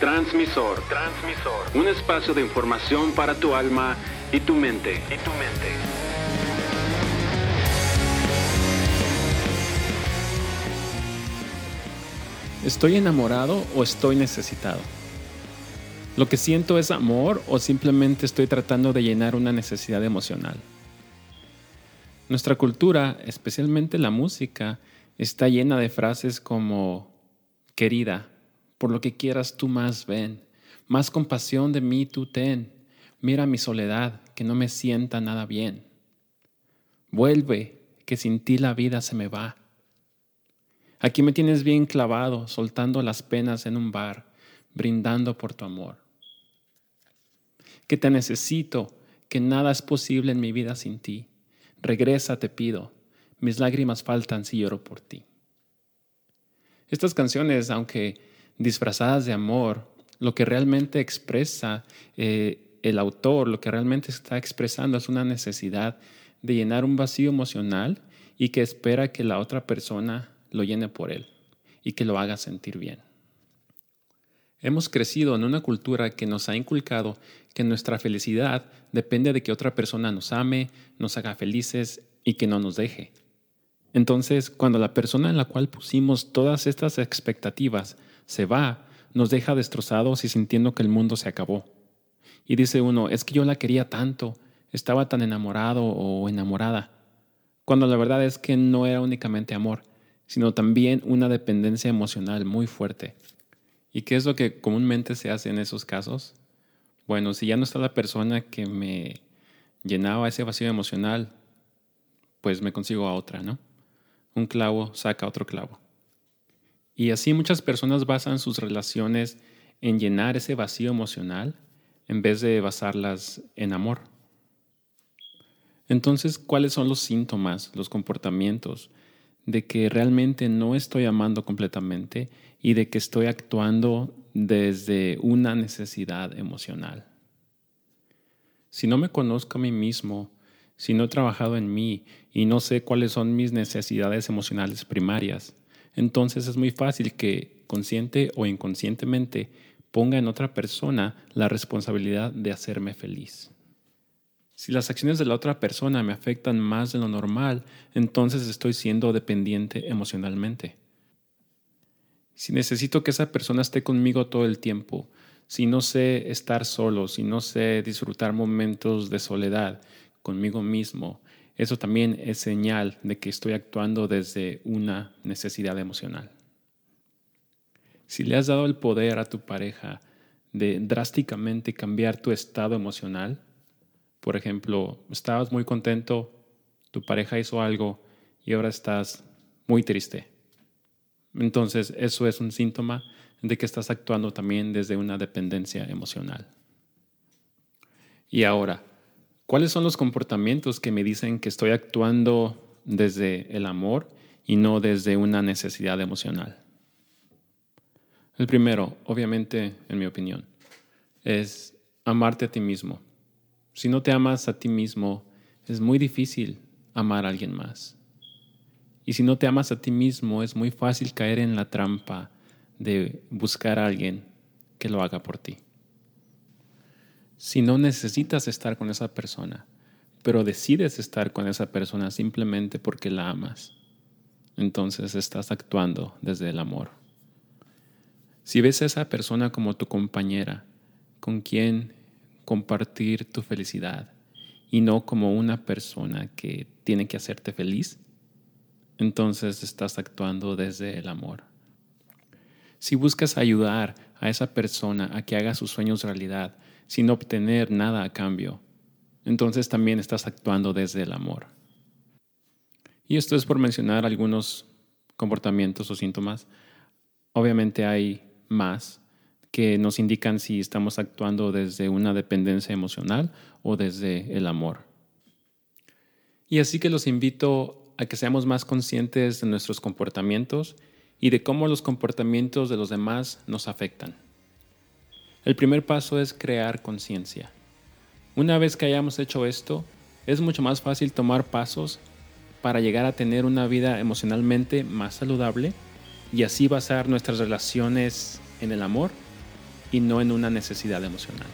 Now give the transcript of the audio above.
Transmisor. Transmisor. Un espacio de información para tu alma y tu mente. Y tu mente. ¿Estoy enamorado o estoy necesitado? ¿Lo que siento es amor o simplemente estoy tratando de llenar una necesidad emocional? Nuestra cultura, especialmente la música, está llena de frases como querida, por lo que quieras tú más ven, más compasión de mí tú ten, mira mi soledad, que no me sienta nada bien. Vuelve, que sin ti la vida se me va. Aquí me tienes bien clavado, soltando las penas en un bar, brindando por tu amor. Que te necesito, que nada es posible en mi vida sin ti. Regresa, te pido, mis lágrimas faltan si lloro por ti. Estas canciones, aunque disfrazadas de amor, lo que realmente expresa eh, el autor, lo que realmente está expresando es una necesidad de llenar un vacío emocional y que espera que la otra persona lo llene por él y que lo haga sentir bien. Hemos crecido en una cultura que nos ha inculcado que nuestra felicidad depende de que otra persona nos ame, nos haga felices y que no nos deje. Entonces, cuando la persona en la cual pusimos todas estas expectativas se va, nos deja destrozados y sintiendo que el mundo se acabó. Y dice uno, es que yo la quería tanto, estaba tan enamorado o enamorada, cuando la verdad es que no era únicamente amor, sino también una dependencia emocional muy fuerte. ¿Y qué es lo que comúnmente se hace en esos casos? Bueno, si ya no está la persona que me llenaba ese vacío emocional, pues me consigo a otra, ¿no? Un clavo saca otro clavo. Y así muchas personas basan sus relaciones en llenar ese vacío emocional en vez de basarlas en amor. Entonces, ¿cuáles son los síntomas, los comportamientos de que realmente no estoy amando completamente y de que estoy actuando desde una necesidad emocional? Si no me conozco a mí mismo, si no he trabajado en mí y no sé cuáles son mis necesidades emocionales primarias, entonces es muy fácil que consciente o inconscientemente ponga en otra persona la responsabilidad de hacerme feliz. Si las acciones de la otra persona me afectan más de lo normal, entonces estoy siendo dependiente emocionalmente. Si necesito que esa persona esté conmigo todo el tiempo, si no sé estar solo, si no sé disfrutar momentos de soledad conmigo mismo, eso también es señal de que estoy actuando desde una necesidad emocional. Si le has dado el poder a tu pareja de drásticamente cambiar tu estado emocional, por ejemplo, estabas muy contento, tu pareja hizo algo y ahora estás muy triste. Entonces, eso es un síntoma de que estás actuando también desde una dependencia emocional. Y ahora, ¿Cuáles son los comportamientos que me dicen que estoy actuando desde el amor y no desde una necesidad emocional? El primero, obviamente, en mi opinión, es amarte a ti mismo. Si no te amas a ti mismo, es muy difícil amar a alguien más. Y si no te amas a ti mismo, es muy fácil caer en la trampa de buscar a alguien que lo haga por ti si no necesitas estar con esa persona, pero decides estar con esa persona simplemente porque la amas, entonces estás actuando desde el amor. Si ves a esa persona como tu compañera, con quien compartir tu felicidad, y no como una persona que tiene que hacerte feliz, entonces estás actuando desde el amor. Si buscas ayudar a esa persona a que haga sus sueños realidad, sin obtener nada a cambio, entonces también estás actuando desde el amor. Y esto es por mencionar algunos comportamientos o síntomas. Obviamente hay más que nos indican si estamos actuando desde una dependencia emocional o desde el amor. Y así que los invito a que seamos más conscientes de nuestros comportamientos y de cómo los comportamientos de los demás nos afectan. El primer paso es crear conciencia. Una vez que hayamos hecho esto, es mucho más fácil tomar pasos para llegar a tener una vida emocionalmente más saludable y así basar nuestras relaciones en el amor y no en una necesidad emocional.